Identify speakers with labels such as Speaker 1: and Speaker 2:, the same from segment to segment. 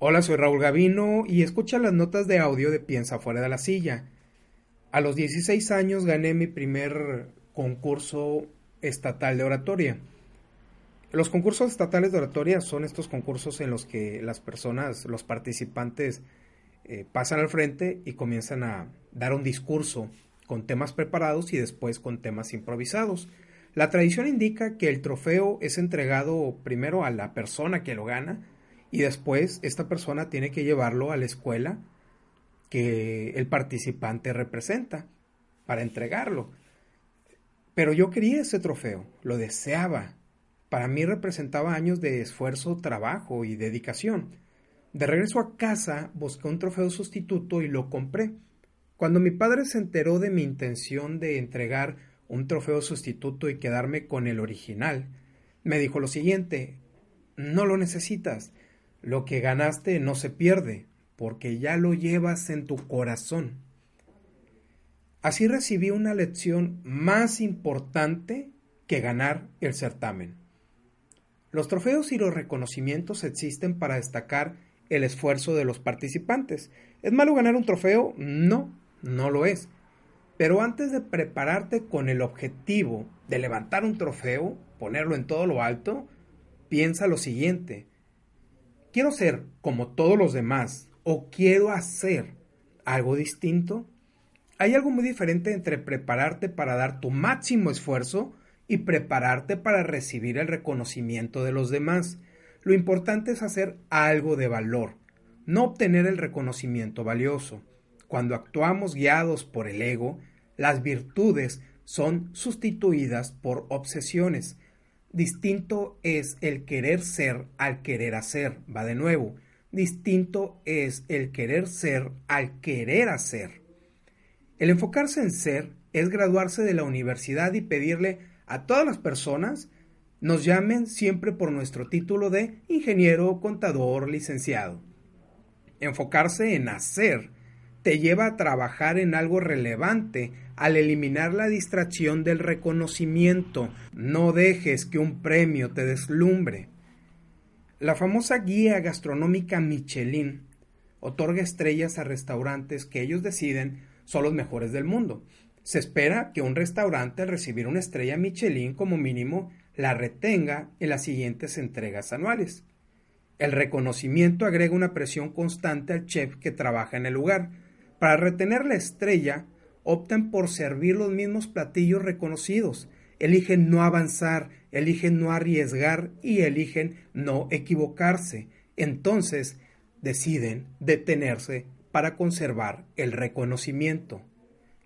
Speaker 1: Hola, soy Raúl Gavino y escucha las notas de audio de Piensa fuera de la silla. A los 16 años gané mi primer concurso estatal de oratoria. Los concursos estatales de oratoria son estos concursos en los que las personas, los participantes, eh, pasan al frente y comienzan a dar un discurso con temas preparados y después con temas improvisados. La tradición indica que el trofeo es entregado primero a la persona que lo gana y después esta persona tiene que llevarlo a la escuela que el participante representa para entregarlo. Pero yo quería ese trofeo, lo deseaba. Para mí representaba años de esfuerzo, trabajo y dedicación. De regreso a casa busqué un trofeo sustituto y lo compré. Cuando mi padre se enteró de mi intención de entregar un trofeo sustituto y quedarme con el original, me dijo lo siguiente, no lo necesitas, lo que ganaste no se pierde, porque ya lo llevas en tu corazón. Así recibí una lección más importante que ganar el certamen. Los trofeos y los reconocimientos existen para destacar el esfuerzo de los participantes. ¿Es malo ganar un trofeo? No, no lo es. Pero antes de prepararte con el objetivo de levantar un trofeo, ponerlo en todo lo alto, piensa lo siguiente. ¿Quiero ser como todos los demás o quiero hacer algo distinto? Hay algo muy diferente entre prepararte para dar tu máximo esfuerzo y prepararte para recibir el reconocimiento de los demás. Lo importante es hacer algo de valor, no obtener el reconocimiento valioso. Cuando actuamos guiados por el ego, las virtudes son sustituidas por obsesiones. Distinto es el querer ser al querer hacer. Va de nuevo distinto es el querer ser al querer hacer. El enfocarse en ser es graduarse de la universidad y pedirle a todas las personas nos llamen siempre por nuestro título de ingeniero, contador, licenciado. Enfocarse en hacer te lleva a trabajar en algo relevante al eliminar la distracción del reconocimiento. No dejes que un premio te deslumbre. La famosa guía gastronómica Michelin otorga estrellas a restaurantes que ellos deciden son los mejores del mundo. Se espera que un restaurante al recibir una estrella Michelin como mínimo la retenga en las siguientes entregas anuales. El reconocimiento agrega una presión constante al chef que trabaja en el lugar. Para retener la estrella, optan por servir los mismos platillos reconocidos, eligen no avanzar, eligen no arriesgar y eligen no equivocarse. Entonces deciden detenerse para conservar el reconocimiento.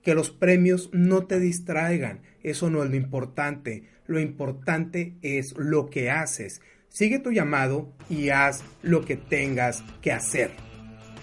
Speaker 1: Que los premios no te distraigan, eso no es lo importante, lo importante es lo que haces. Sigue tu llamado y haz lo que tengas que hacer.